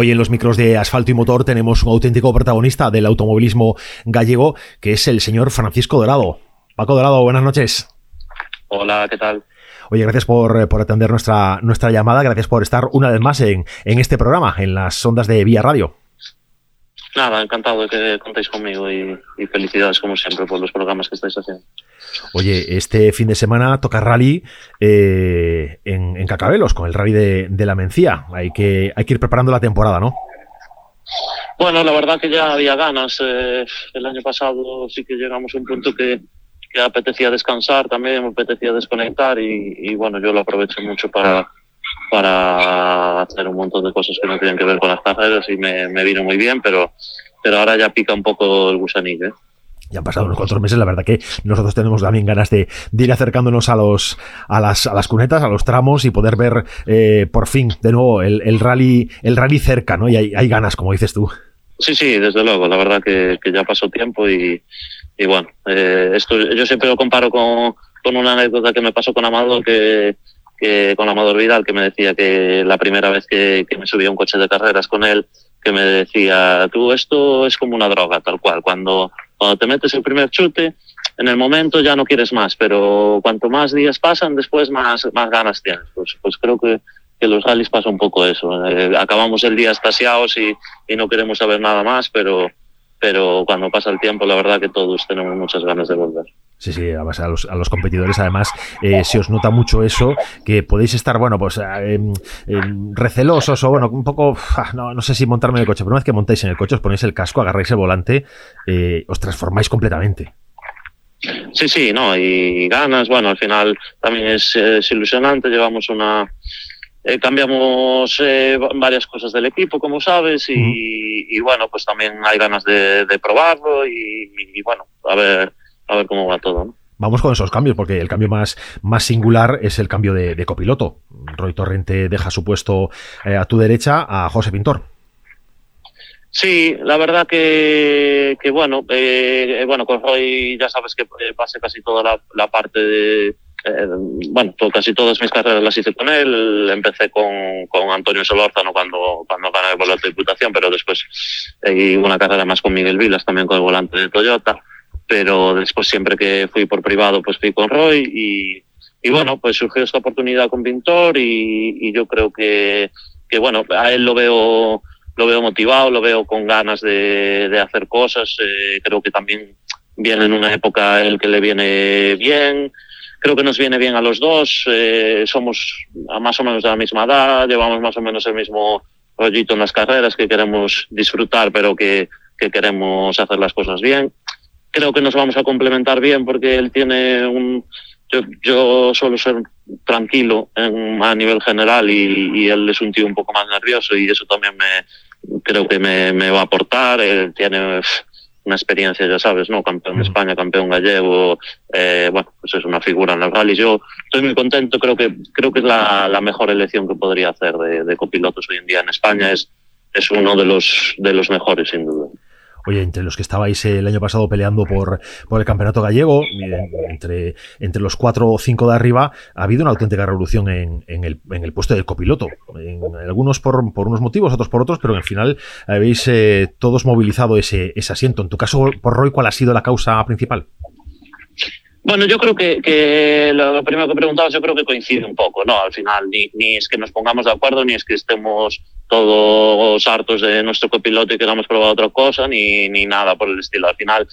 Hoy en los micros de asfalto y motor tenemos un auténtico protagonista del automovilismo gallego, que es el señor Francisco Dorado. Paco Dorado, buenas noches. Hola, ¿qué tal? Oye, gracias por, atender nuestra, nuestra llamada, gracias por estar una vez más en, en este programa, en las ondas de Vía Radio. Nada, encantado de que contéis conmigo y, felicidades como siempre por los programas que estáis haciendo. Oye, este fin de semana toca rally eh, en, Cacabelos, con el rally de, la Mencía. Hay que, hay que ir preparando la temporada, ¿no? Bueno, la verdad que ya había ganas. Eh, el año pasado sí que llegamos a un punto que, que apetecía descansar también, me apetecía desconectar y, bueno, yo lo aproveché mucho para, para hacer un montón de cosas que no tienen que ver con las carreras y me, me vino muy bien, pero, pero ahora ya pica un poco el gusanillo. ¿eh? Ya han pasado unos cuatro meses, la verdad que nosotros tenemos también ganas de, ir acercándonos a los a las, a las cunetas, a los tramos y poder ver eh, por fin de nuevo el, rally el rally cerca, ¿no? Y hay, hay, ganas, como dices tú. Sí, sí, desde luego. La verdad que, que ya pasó tiempo y, y bueno, eh, esto yo siempre lo comparo con, con una anécdota que me pasó con Amador, que, que con Amador Vidal, que me decía que la primera vez que, que me subí a un coche de carreras con él, que me decía, tú esto es como una droga, tal cual. Cuando, cuando te metes el primer chute, en el momento ya no quieres más, pero cuanto más días pasan, después más, más ganas tienes. Pues, pues creo que, que los rallies pasa un poco eso. Eh, acabamos el día estasiados y, y no queremos saber nada más, pero pero cuando pasa el tiempo, la verdad que todos tenemos muchas ganas de volver. Sí, sí, a los, a los competidores además eh, se os nota mucho eso, que podéis estar, bueno, pues eh, em, recelosos o, bueno, un poco, ah, no, no, sé si montarme en el coche, pero una vez que montáis en el coche, os ponéis el casco, agarráis el volante, eh, os transformáis completamente. Sí, sí, no, y ganas, bueno, al final también es ilusionante, llevamos una, eh, cambiamos eh, varias cosas del equipo, como sabes, y, bueno, pues también hay ganas de, probarlo y, bueno, a ver, a ver cómo va todo. Vamos con esos cambios, porque el cambio más, más singular es el cambio de, copiloto. Roy Torrente deja su puesto eh, a tu derecha a José Pintor. Sí, la verdad que, que bueno, bueno, con Roy ya sabes que pasé casi toda la parte de, eh, bueno, casi todas mis carreras las hice con él. Empecé con, con Antonio Solórzano cuando, cuando gané el volante de Diputación, pero después eh, una carrera más con Miguel Vilas, también con el volante de Toyota. Pero después, siempre que fui por privado, pues fui con Roy y, y bueno, pues surgió esta oportunidad con Pintor y, y yo creo que, que, bueno, a él lo veo, lo veo motivado, lo veo con ganas de, de hacer cosas. Eh, creo que también viene en una época el que le viene bien creo que nos viene bien a los dos. Eh, somos más o menos de la misma edad, llevamos más o menos el mismo rollito en las carreras que queremos disfrutar, pero que, que queremos hacer las cosas bien. Creo que nos vamos a complementar bien porque él tiene un. Yo, yo suelo ser tranquilo en, a nivel general y, y, él es un tío un poco más nervioso y eso también me creo que me, me va a aportar. Él tiene una experiencia, ya sabes, ¿no? Campeón de España, campeón gallego, eh, bueno, pues es una figura en el rally. Yo estoy muy contento, creo que creo que es la, la mejor elección que podría hacer de, de, copilotos hoy en día en España. Es, es uno de los, de los mejores, sin duda. Oye, entre los que estabais el año pasado peleando por, por el campeonato gallego, entre, entre los cuatro o cinco de arriba, ha habido una auténtica revolución en, en, el, en el, puesto del copiloto. En, algunos por, por, unos motivos, otros por otros, pero al final habéis eh, todos movilizado ese, ese asiento. En tu caso, por Roy, ¿cuál ha sido la causa principal? Bueno, yo creo que, lo primero que preguntabas, yo creo que coincide un poco, ¿no? Al final, ni es que nos pongamos de acuerdo, ni es que estemos todos hartos de nuestro copiloto y queramos probar otra cosa, ni, ni nada por el estilo. Al final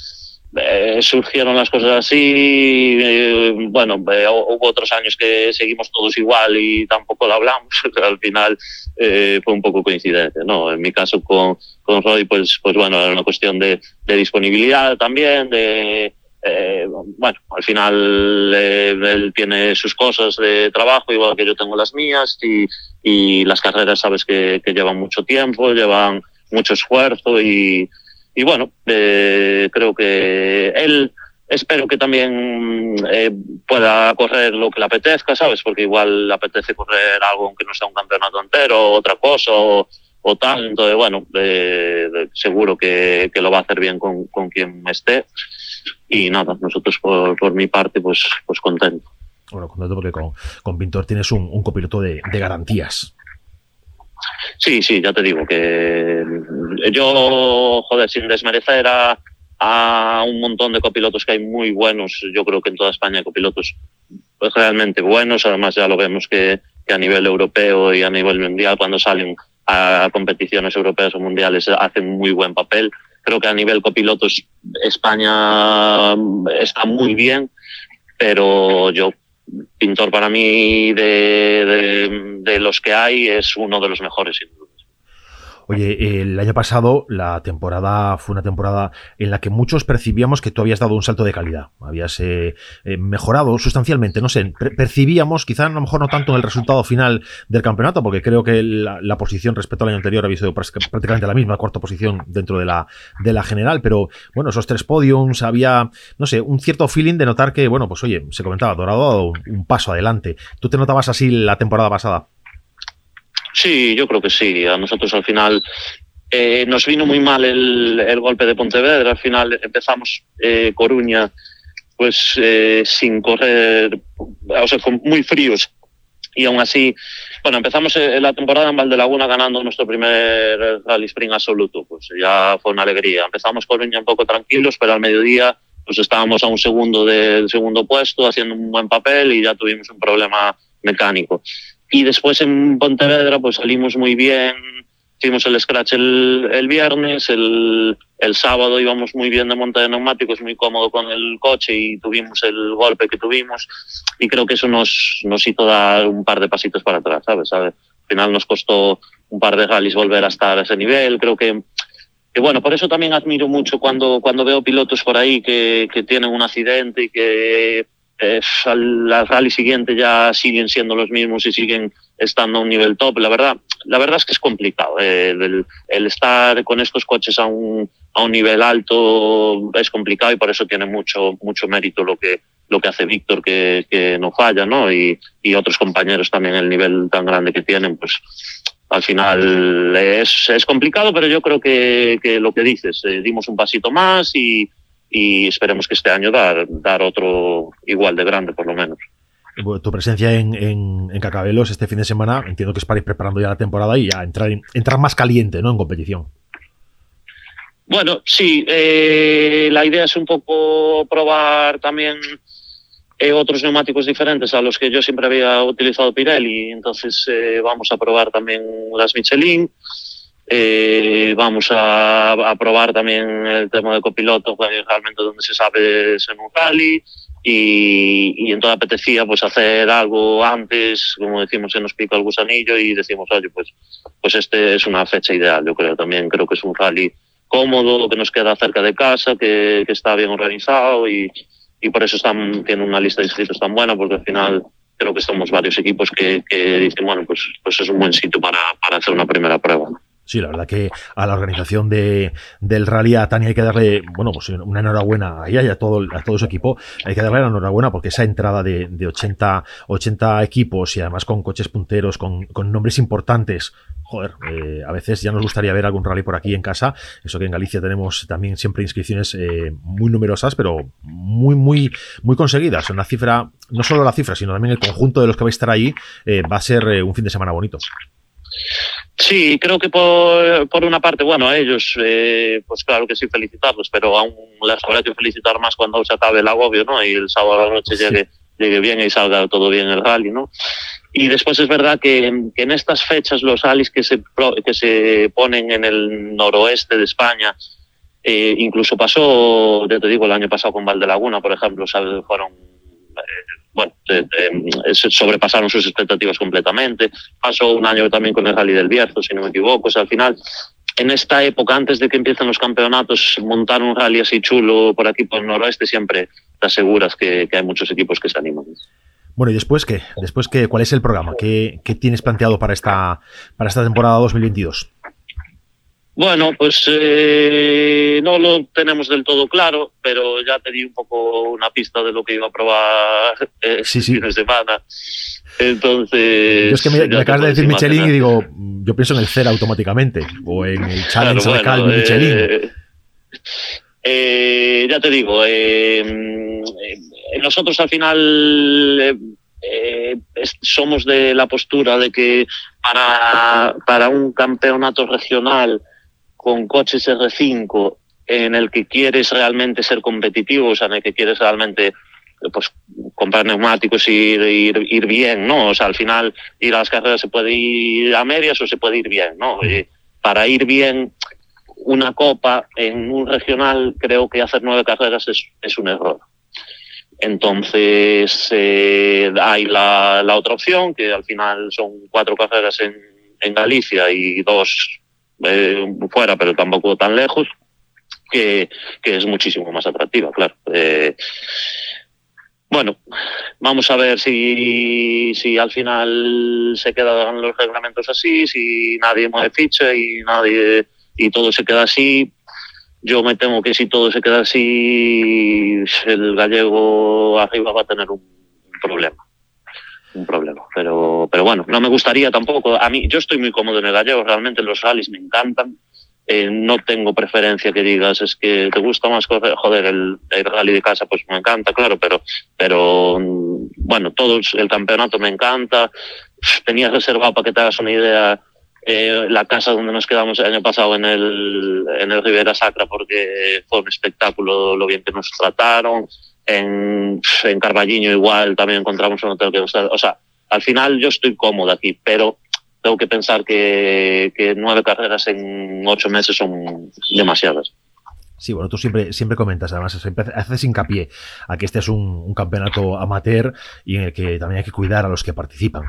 eh, surgieron las cosas así, eh, bueno, eh, hubo otros años que seguimos todos igual y tampoco lo hablamos, al final eh, fue un poco coincidente, ¿no? En mi caso con, con Roy, pues, pues bueno, era una cuestión de, de disponibilidad también, de eh, bueno, al final eh, él tiene sus cosas de trabajo, igual que yo tengo las mías, y, las carreras sabes que, llevan mucho tiempo, llevan mucho esfuerzo, y, bueno, eh, creo que él espero que también pueda correr lo que le apetezca, ¿sabes? Porque igual le apetece correr algo aunque no sea un campeonato entero, otra cosa, o, o tal. Entonces, bueno, seguro que, lo va a hacer bien con quien esté y nada, nosotros por, por mi parte, pues, pues contento. Bueno, contento porque con, con Pintor tienes un, un copiloto de, de garantías. Sí, sí, ya te digo que yo, joder, sin desmerecer a, a un montón de copilotos que hay muy buenos, yo creo que en toda España hay copilotos realmente buenos, además ya lo vemos que, que a nivel europeo y a nivel mundial cuando salen a competiciones europeas o mundiales hacen muy buen papel. Creo que a nivel copilotos España está muy bien, pero yo pintor para mí de, de, los que hay es uno de los mejores. Oye, el año pasado la temporada fue una temporada en la que muchos percibíamos que tú habías dado un salto de calidad, habías eh, eh, mejorado sustancialmente, no sé, percibíamos, quizá a lo mejor no tanto en el resultado final del campeonato, porque creo que la, posición respecto al año anterior había sido prácticamente la misma, cuarta posición dentro de la, de la general, pero bueno, esos tres podiums, había, no sé, un cierto feeling de notar que, bueno, pues oye, se comentaba, Dorado ha dado un paso adelante. ¿Tú te notabas así la temporada pasada? Sí, yo creo que sí. A nosotros al final eh, nos vino muy mal el, golpe de Pontevedra. Al final empezamos eh, Coruña pues eh, sin correr, o sea, con muy fríos. Y aún así, bueno, empezamos eh, la temporada en Valdelaguna ganando nuestro primer Rally Spring absoluto. Pues ya fue una alegría. Empezamos Coruña un poco tranquilos, pero al mediodía pues estábamos a un segundo del segundo puesto, haciendo un buen papel y ya tuvimos un problema mecánico. Y después en Pontevedra pues salimos muy bien, hicimos el scratch el, el viernes, el, el, sábado íbamos muy bien de monta de neumáticos, muy cómodo con el coche y tuvimos el golpe que tuvimos y creo que eso nos, nos hizo dar un par de pasitos para atrás, ¿sabes? ¿sabes? Al final nos costó un par de rallies volver a estar a ese nivel, creo que que bueno, por eso también admiro mucho cuando, cuando veo pilotos por ahí que, que tienen un accidente y que al, al rally siguiente ya siguen siendo los mismos y siguen estando a un nivel top. La verdad, la verdad es que es complicado. Eh, el, el, estar con estos coches a un, a un nivel alto es complicado y por eso tiene mucho, mucho mérito lo que, lo que hace Víctor, que, que no falla, ¿no? Y, y otros compañeros también, el nivel tan grande que tienen, pues al final es, es complicado, pero yo creo que, que lo que dices, eh, dimos un pasito más y, y esperemos que este año dar, dar otro igual de grande, por lo menos. Tu presencia en, en, en, Cacabelos este fin de semana, entiendo que es para ir preparando ya la temporada y ya entrar, entrar más caliente ¿no? en competición. Bueno, sí, eh, la idea es un poco probar también eh, otros neumáticos diferentes a los que yo siempre había utilizado Pirelli, entonces eh, vamos a probar también las Michelin. Eh, vamos a, a, probar también el tema de copiloto, realmente donde se sabe es en un rally. Y, y entonces apetecía pues hacer algo antes, como decimos, se nos pica el gusanillo y decimos, oye, pues, pues este es una fecha ideal, yo creo también, creo que es un rally cómodo, que nos queda cerca de casa, que, que está bien organizado y, y por eso están, tiene una lista de inscritos tan buena, porque al final creo que somos varios equipos que, que dicen, bueno, pues, pues es un buen sitio para, para hacer una primera prueba. ¿no? Sí, la verdad que a la organización de, del rally a Tania hay que darle, bueno, pues una enhorabuena a ella y a todo, a todo su equipo. Hay que darle la enhorabuena porque esa entrada de, de 80, 80 equipos y además con coches punteros, con, con nombres importantes, joder, eh, a veces ya nos gustaría ver algún rally por aquí en casa. Eso que en Galicia tenemos también siempre inscripciones eh, muy numerosas, pero muy, muy, muy conseguidas. Una cifra, no solo la cifra, sino también el conjunto de los que vais a estar ahí, eh, va a ser un fin de semana bonito. Sí, creo que por, por una parte, bueno, a ellos, eh, pues claro que sí, felicitarlos, pero aún les habrá que felicitar más cuando se acabe el agobio, ¿no? Y el sábado a la noche sí. llegue, llegue bien y salga todo bien el rally, ¿no? Y después es verdad que, que en estas fechas los rallies que se, que se ponen en el noroeste de España, eh, incluso pasó, ya te digo, el año pasado con Valdelaguna, por ejemplo, ¿sabes? fueron eh, bueno, eh, eh, sobrepasaron sus expectativas completamente. Pasó un año también con el Rally del Bierzo, si no me equivoco. O sea, al final, en esta época, antes de que empiecen los campeonatos, montar un rally así chulo por aquí, por el noroeste, siempre te aseguras que, que hay muchos equipos que se animan. Bueno, ¿y después qué? ¿Después qué? ¿Cuál es el programa? ¿Qué, qué tienes planteado para esta, para esta temporada 2022? Bueno, pues eh, no lo tenemos del todo claro, pero ya te di un poco una pista de lo que iba a probar eh, sí, sí. fin de semana. Entonces. Yo es que me, me acabas de decir Michelin imaginar. y digo, yo pienso en el CER automáticamente, o en el Challenge claro, bueno, Calvi eh, Michelin. Eh, ya te digo, eh, nosotros al final eh, somos de la postura de que para, para un campeonato regional con coches R5 en el que quieres realmente ser competitivo, o sea, en el que quieres realmente pues comprar neumáticos y ir, ir, bien, ¿no? O sea, al final ir a las carreras se puede ir a medias o se puede ir bien, ¿no? Y para ir bien una copa en un regional, creo que hacer nueve carreras es, es un error. Entonces eh, hay la, la, otra opción, que al final son cuatro carreras en, en Galicia y dos eh, fuera, pero tampoco tan lejos, que, que es muchísimo más atractiva, claro. Eh, bueno, vamos a ver si, si al final se quedan los reglamentos así, si nadie mueve ficha y nadie y todo se queda así. Yo me temo que si todo se queda así, el gallego arriba va a tener un problema. Un problema. Pero, pero bueno, no me gustaría tampoco. A mí, yo estoy muy cómodo en el gallego, realmente los rallies me encantan. Eh, no tengo preferencia que digas, es que te gusta más joder, el, el, rally de casa, pues me encanta, claro, pero, pero bueno, todo el campeonato me encanta. Tenía reservado para que te hagas una idea eh, la casa donde nos quedamos el año pasado en el, en el Rivera Sacra porque fue un espectáculo lo bien que nos trataron. En, en Carballiño igual también encontramos un hotel que nos... O sea, al final yo estoy cómodo aquí, pero tengo que pensar que, que nueve carreras en ocho meses son demasiadas. Sí, bueno, tú siempre, siempre comentas, además, siempre haces hincapié a que este es un, un, campeonato amateur y en el que también hay que cuidar a los que participan.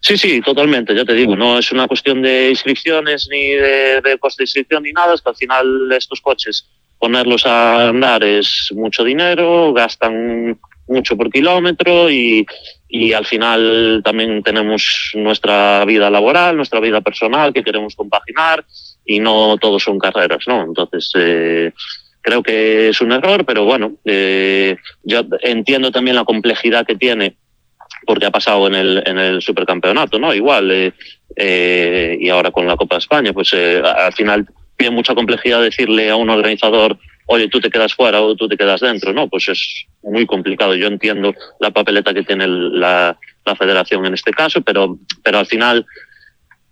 Sí, sí, totalmente, ya te digo, no es una cuestión de inscripciones ni de, de coste de inscripción ni nada, es que al final estos coches, ponerlos a andar es mucho dinero, gastan mucho por kilómetro y, y al final también tenemos nuestra vida laboral, nuestra vida personal que queremos compaginar y no todos son carreras, ¿no? Entonces, eh, creo que es un error, pero bueno, eh, yo entiendo también la complejidad que tiene porque ha pasado en el, en el supercampeonato, ¿no? Igual, eh, eh, y ahora con la Copa de España, pues eh, al final tiene mucha complejidad decirle a un organizador oye, tú te quedas fuera o tú te quedas dentro, ¿no? Pues es muy complicado. Yo entiendo la papeleta que tiene la, la federación en este caso, pero, pero al final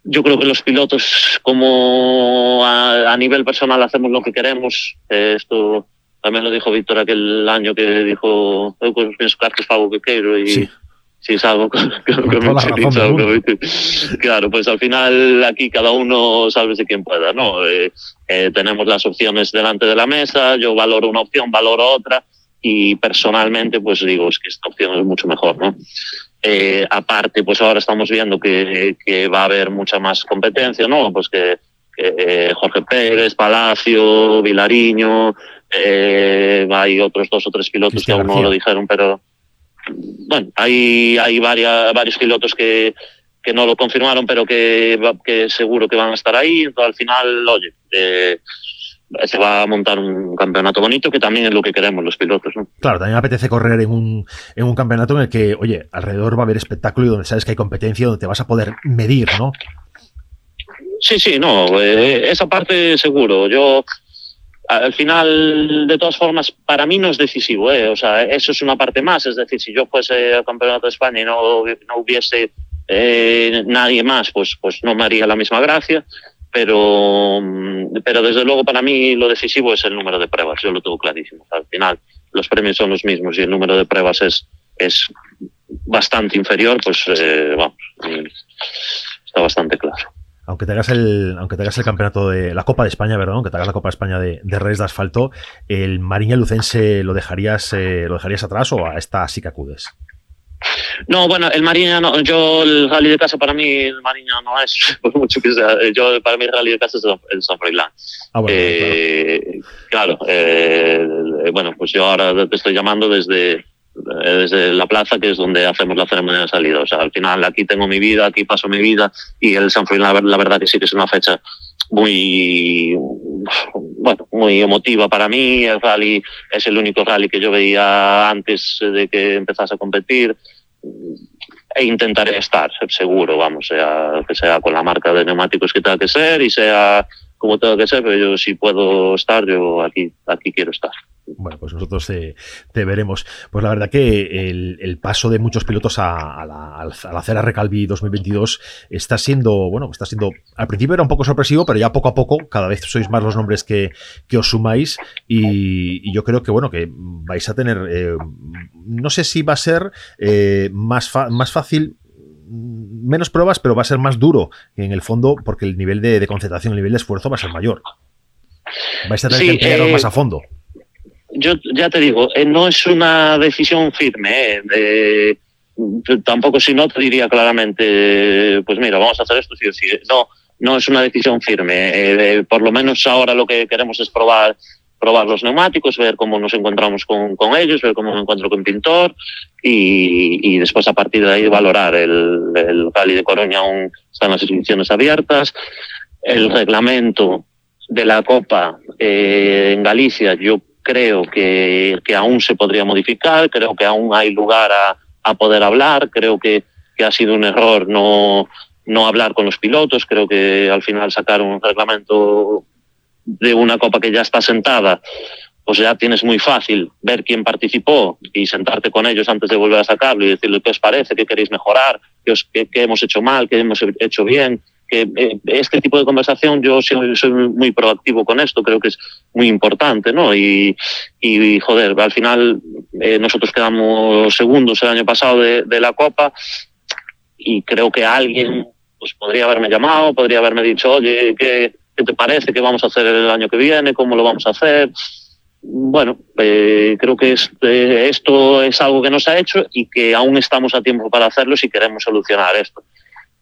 yo creo que los pilotos, como a, a nivel personal hacemos lo que queremos, eh, esto también lo dijo Víctor aquel año que dijo, eu meus cartos fago que queiro e sí. Si salgo con, con, con, con razón, Claro, pues al final aquí cada uno sálvese quien pueda, ¿no? Eh, eh, tenemos las opciones delante de la mesa, yo valoro una opción, valoro otra y personalmente pues digo, es que esta opción es mucho mejor, ¿no? Eh, aparte, pues ahora estamos viendo que, que, va a haber mucha más competencia, ¿no? Pues que, que eh, Jorge Pérez, Palacio, Vilariño, eh, hay otros dos o tres pilotos que aún no lo dijeron, pero bueno, hay, hay varias, varios pilotos que, que no lo confirmaron, pero que, que seguro que van a estar ahí. Al final, oye, eh, se va a montar un campeonato bonito que también es lo que queremos los pilotos. ¿no? Claro, también me apetece correr en un, en un campeonato en el que, oye, alrededor va a haber espectáculo y donde sabes que hay competencia, donde te vas a poder medir, ¿no? Sí, sí, no, eh, esa parte seguro. Yo, al final, de todas formas, para mí no es decisivo, ¿eh? o sea, eso es una parte más. Es decir, si yo fuese al Campeonato de España y no, no hubiese eh, nadie más, pues, pues no me haría la misma gracia. Pero, pero desde luego para mí lo decisivo es el número de pruebas, yo lo tengo clarísimo. Al final los premios son los mismos y el número de pruebas es, es bastante inferior, pues eh, vamos, está bastante claro aunque te hagas el, aunque te hagas el campeonato de la Copa de España, ¿verdad? Aunque te hagas la Copa de España de, de redes de asfalto, el Mariña Lucense lo dejarías, eh, lo dejarías atrás o a esta sí que acudes. No, bueno, el Mariña no, yo el rally de casa para mí el Mariña no es, por mucho que sea, yo para mí el rally de casa es el San Froilán. Ah, bueno, eh, claro, claro eh, bueno, pues yo ahora te estoy llamando desde desde la plaza, que es donde hacemos la ceremonia de salida. O sea, al final aquí tengo mi vida, aquí paso mi vida y el San Froilán, la, la verdad que sí que es una fecha muy bueno muy emotiva para mí. El rally es el único rally que yo veía antes de que empezase a competir. E intentaré estar seguro vamos sea que sea con la marca de neumáticos que tenga que ser y sea como tenga que ser pero yo si puedo estar yo aquí aquí quiero estar Bueno, pues nosotros te, veremos. Pues la verdad que el, paso de muchos pilotos a, la, a la Cera Recalvi 2022 está siendo, bueno, está siendo, al principio era un poco sorpresivo, pero ya poco a poco, cada vez sois más los nombres que, os sumáis y, yo creo que, bueno, que vais a tener, eh, no sé si va a ser eh, más, más fácil menos pruebas, pero va a ser más duro en el fondo porque el nivel de, concentración, el nivel de esfuerzo va a ser mayor. Vais a tener que eh, más a fondo yo ya te digo, eh, no es una decisión firme. Eh, tampoco si no te diría claramente, pues mira, vamos a hacer esto sí sí. No, no es una decisión firme. Eh, por lo menos ahora lo que queremos es probar probar los neumáticos, ver cómo nos encontramos con, con ellos, ver cómo me encuentro con Pintor y, y, después a partir de ahí valorar. El, el Rally de Coruña aún están las inscripciones abiertas. El reglamento de la Copa eh, en Galicia, yo creo que, que, aún se podría modificar, creo que aún hay lugar a, a poder hablar, creo que, que, ha sido un error no, no hablar con los pilotos, creo que al final sacar un reglamento de una copa que ya está sentada, pues ya tienes muy fácil ver quién participó y sentarte con ellos antes de volver a sacarlo y decirle qué os parece, qué queréis mejorar, qué, os, qué, qué hemos hecho mal, qué hemos hecho bien, que eh, este tipo de conversación yo soy, soy, muy proactivo con esto, creo que es muy importante, ¿no? Y, y joder, al final eh, nosotros quedamos segundos el año pasado de, de, la Copa y creo que alguien pues podría haberme llamado, podría haberme dicho, oye, ¿qué, qué te parece? ¿Qué vamos a hacer el año que viene? ¿Cómo lo vamos a hacer? Bueno, eh, creo que es, eh, esto es algo que nos ha hecho y que aún estamos a tiempo para hacerlo si queremos solucionar esto.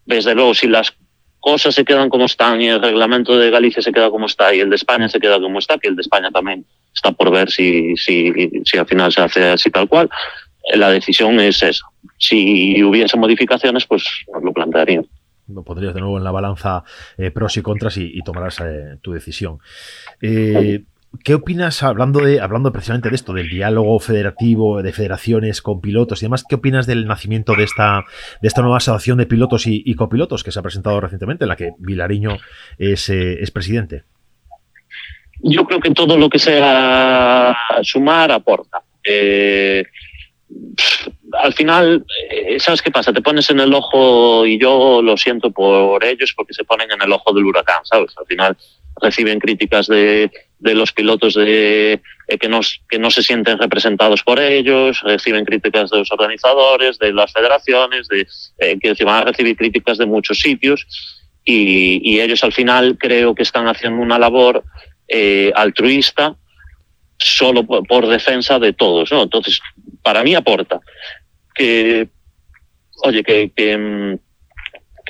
Desde luego, si las cosas se quedan como están y el reglamento de Galicia se queda como está y el de España se queda como está, que el de España también está por ver si, si, si al final se hace así tal cual, la decisión es esa. Si hubiese modificaciones, pues nos lo plantearían. Pondrías de nuevo en la balanza eh, pros y contras y, y tomarás eh, tu decisión. Eh, ¿Qué opinas, hablando, de, hablando precisamente de esto, del diálogo federativo, de federaciones con pilotos y demás, qué opinas del nacimiento de esta, de esta nueva asociación de pilotos y, copilotos que se ha presentado recientemente, en la que Vilariño es, eh, es presidente? Yo creo que todo lo que sea sumar aporta. Eh, al final, eh, ¿sabes qué pasa? Te pones en el ojo, y yo lo siento por ellos, porque se ponen en el ojo del huracán, ¿sabes? Al final reciben críticas de, de los pilotos de, eh, que, no, que no se sienten representados por ellos, reciben críticas de los organizadores, de las federaciones, de, eh, que van a recibir críticas de muchos sitios y, ellos al final creo que están haciendo una labor eh, altruista solo por, defensa de todos. ¿no? Entonces, para mí aporta que, oye, que, que mm,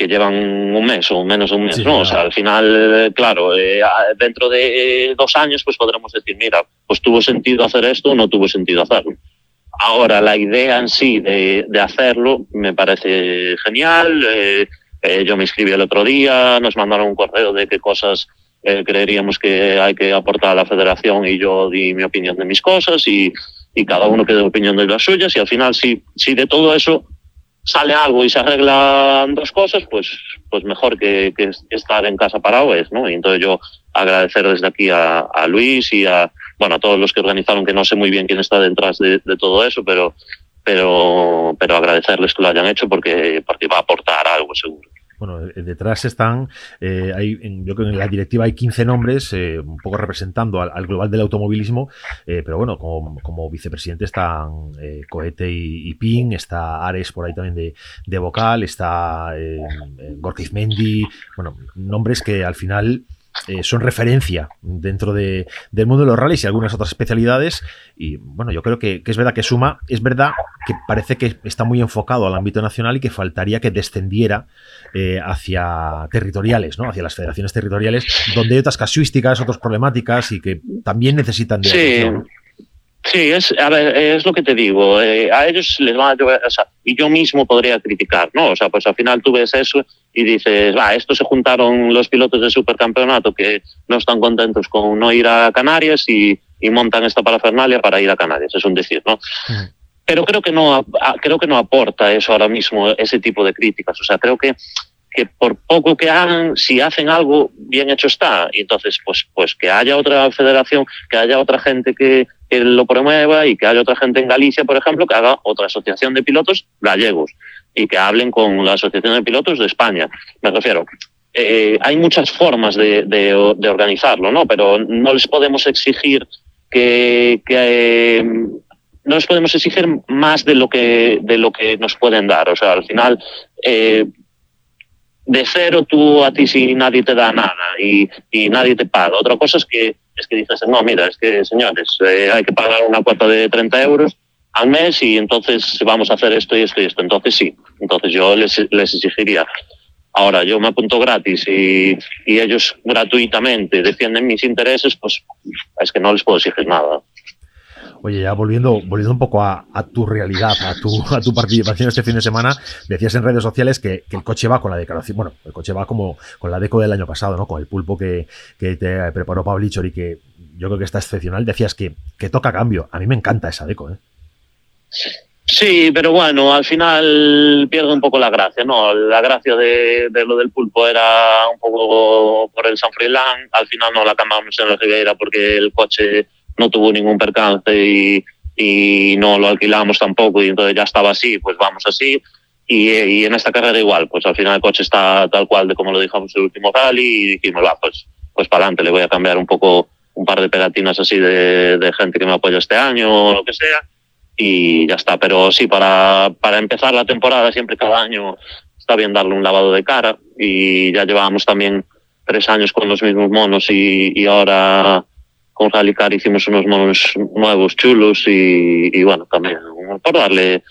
que llevan un mes o menos de un mes, sí, ¿no? Claro. O sea, al final, claro, eh, dentro de dos años, pues podremos decir, mira, pues tuvo sentido hacer esto o no tuvo sentido hacerlo. Ahora, la idea en sí de, de hacerlo me parece genial. Eh, eh, yo me inscribí el otro día, nos mandaron un correo de qué cosas eh, creeríamos que hay que aportar a la federación y yo di mi opinión de mis cosas y, y cada uno que dé opinión de las suyas y al final, si, si de todo eso sale algo y se arreglan dos cosas, pues, pues mejor que, que estar en casa parado es, ¿no? Y entonces yo agradecer desde aquí a, a, Luis y a, bueno, a todos los que organizaron, que no sé muy bien quién está detrás de, de todo eso, pero, pero, pero agradecerles que lo hayan hecho porque, porque va a aportar algo seguro. Bueno, detrás están, eh, yo creo que en la directiva hay 15 nombres, eh, un poco representando al, al, global del automovilismo, eh, pero bueno, como, vicepresidente están eh, Cohete y, y, Pin, está Ares por ahí también de, vocal, está eh, Gorka Mendy, bueno, nombres que al final eh, son referencia dentro de, del mundo de los rallies y algunas otras especialidades. Y bueno, yo creo que, que, es verdad que suma, es verdad que parece que está muy enfocado al ámbito nacional y que faltaría que descendiera eh, hacia territoriales, ¿no? hacia las federaciones territoriales, donde hay otras casuísticas, otras problemáticas y que también necesitan de sí. atención. ¿no? Sí, es, a ver, es lo que te digo. Eh, a ellos les van a o sea, y yo mismo podría criticar, ¿no? O sea, pues al final tú ves eso y dices, va, estos se juntaron los pilotos de supercampeonato que no están contentos con no ir a Canarias y, y montan esta parafernalia para ir a Canarias, es un decir, ¿no? Uh -huh. Pero creo que no, creo que no aporta eso ahora mismo, ese tipo de críticas. O sea, creo que que por poco que hagan, si hacen algo, bien hecho está. Y entonces, pues, pues que haya otra federación, que haya otra gente que, lo promueva y que haya otra gente en Galicia, por ejemplo, que haga otra asociación de pilotos gallegos y que hablen con la Asociación de Pilotos de España. Me refiero, eh, hay muchas formas de, de, organizarlo, ¿no? Pero no les podemos exigir que, que eh, no les podemos exigir más de lo que de lo que nos pueden dar. O sea, al final eh, de cero tú a ti si nadie te da nada y, y, nadie te paga. Otra cosa es que es que dices no mira es que señores eh, hay que pagar una cuota de 30 euros al mes y entonces vamos a hacer esto y esto y esto. Entonces sí, entonces yo les, les exigiría. Ahora, yo me apunto gratis y, y ellos gratuitamente defienden mis intereses, pues es que no les puedo exigir nada. Oye, ya volviendo, volviendo un poco a, a, tu realidad, a tu, a tu participación este fin de semana, decías en redes sociales que, que, el coche va con la decoración, bueno, el coche va como con la deco del año pasado, ¿no? Con el pulpo que, que te preparó Pablo y que yo creo que está excepcional. Decías que, que toca cambio. A mí me encanta esa deco, ¿eh? Sí, pero bueno, al final pierde un poco la gracia, ¿no? La gracia de, de lo del pulpo era un poco por el San Frilán, al final no la cambiamos en la porque el coche no tuvo ningún percance y, no lo alquilamos tampoco y entonces ya estaba así, pues vamos así. Y, en esta carrera igual, pues al final el coche está tal cual de como lo dijimos el último rally y dijimos, va, pues, pues para adelante, le voy a cambiar un poco un par de pegatinas así de, gente que me apoya este año o lo que sea y ya está. Pero sí, para, para empezar la temporada siempre cada año está bien darle un lavado de cara y ya llevábamos también tres años con los mismos monos y ahora con Ralicar hicimos unos monos nuevos, chulos y, y, bueno, también por darle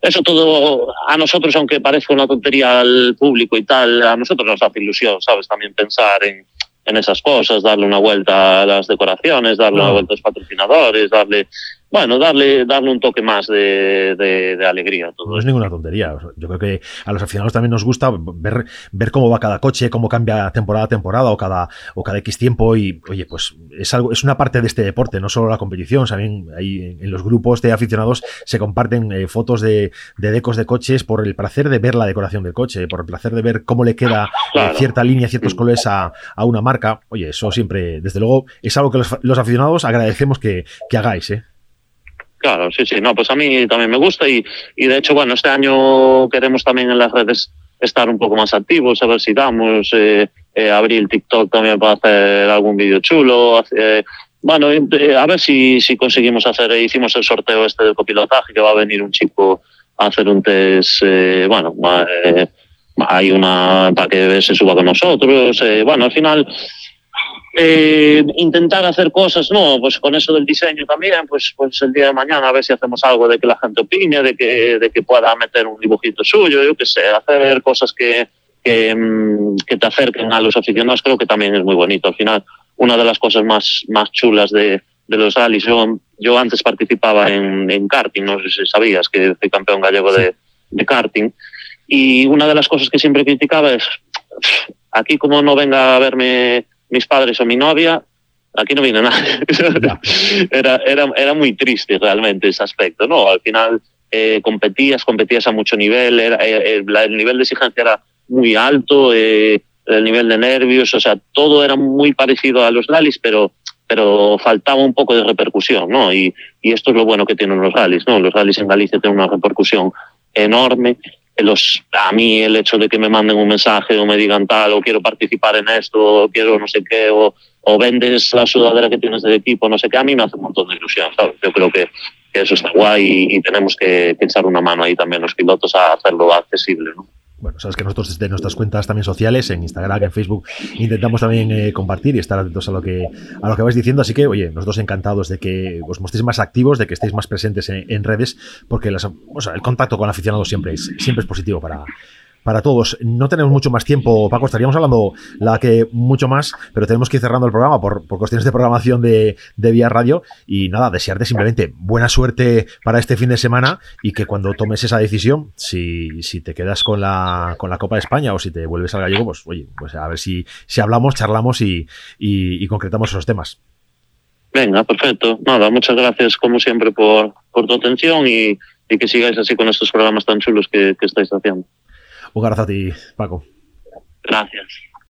eso todo a nosotros, aunque parezca una tontería al público y tal, a nosotros nos hace ilusión, ¿sabes? También pensar en, en esas cosas, darle una vuelta a las decoraciones, darle no. una vuelta a los patrocinadores, darle bueno, darle, darle un toque más de, de, de alegría. Todo no es ninguna tontería. Yo creo que a los aficionados también nos gusta ver, ver cómo va cada coche, cómo cambia temporada a temporada o cada, o cada X tiempo. Y oye, pues es algo, es una parte de este deporte, no solo la competición. También ahí en los grupos de aficionados se comparten eh, fotos de, de, decos de coches por el placer de ver la decoración del coche, por el placer de ver cómo le queda claro. eh, cierta línea, ciertos colores a, a, una marca. Oye, eso siempre, desde luego, es algo que los, los aficionados agradecemos que, que hagáis, ¿eh? Claro, sí, sí, no, pues a mí también me gusta y, y de hecho, bueno, este año queremos también en las redes estar un poco más activos, a ver si damos, eh, eh, abrir TikTok también para hacer algún vídeo chulo, eh, bueno, a ver si, si conseguimos hacer, hicimos el sorteo este del copilotaje, que va a venir un chico a hacer un test, eh, bueno, eh, hay una para que se suba con nosotros, eh, bueno, al final eh, intentar hacer cosas, no, pues con eso del diseño también, pues, pues el día de mañana a ver si hacemos algo de que la gente opine, de que, de que pueda meter un dibujito suyo, yo qué sé, hacer cosas que, que, mm, que, te acerquen a los aficionados, creo que también es muy bonito. Al final, una de las cosas más, más chulas de, de los rallies, yo, yo antes participaba en, en karting, no sé si sabías que fui campeón gallego de, de karting, y una de las cosas que siempre criticaba es, aquí como no venga a verme mis padres o mi novia, aquí no viene nadie. era, era, era muy triste realmente ese aspecto, ¿no? Al final eh, competías, competías a mucho nivel, era, eh, el nivel de exigencia era muy alto, eh, el nivel de nervios, o sea, todo era muy parecido a los rallies, pero pero faltaba un poco de repercusión, ¿no? Y, y esto es lo bueno que tienen los rallies, ¿no? Los rallies en Galicia tienen una repercusión enorme los, a mí el hecho de que me manden un mensaje o me digan tal, o quiero participar en esto, o quiero no sé qué, o, vendes la sudadera que tienes del equipo, no sé qué, a mí me hace un montón de ilusión. ¿sabes? Yo creo que, eso está guay y, y tenemos que, que, echar una mano ahí también los pilotos a hacerlo accesible. ¿no? Bueno, sabes que nosotros desde nuestras cuentas también sociales, en Instagram, en Facebook, intentamos también eh, compartir y estar atentos a lo que a lo que vais diciendo. Así que, oye, nosotros encantados de que os mostréis más activos, de que estéis más presentes en, en redes, porque las, el contacto con aficionados siempre es, siempre es positivo para, para todos. No tenemos mucho más tiempo, Paco, estaríamos hablando la que mucho más, pero tenemos que ir cerrando el programa por, por cuestiones de programación de, de Vía Radio. Y nada, desearte simplemente buena suerte para este fin de semana y que cuando tomes esa decisión, si, si te quedas con la, con la Copa de España o si te vuelves al gallego, pues oye, pues a ver si, si hablamos, charlamos y, y, concretamos esos temas. Venga, perfecto. Nada, muchas gracias como siempre por, por tu atención y, y que sigáis así con estos programas tan chulos que estáis haciendo. Un abrazo a ti, Paco. Gracias.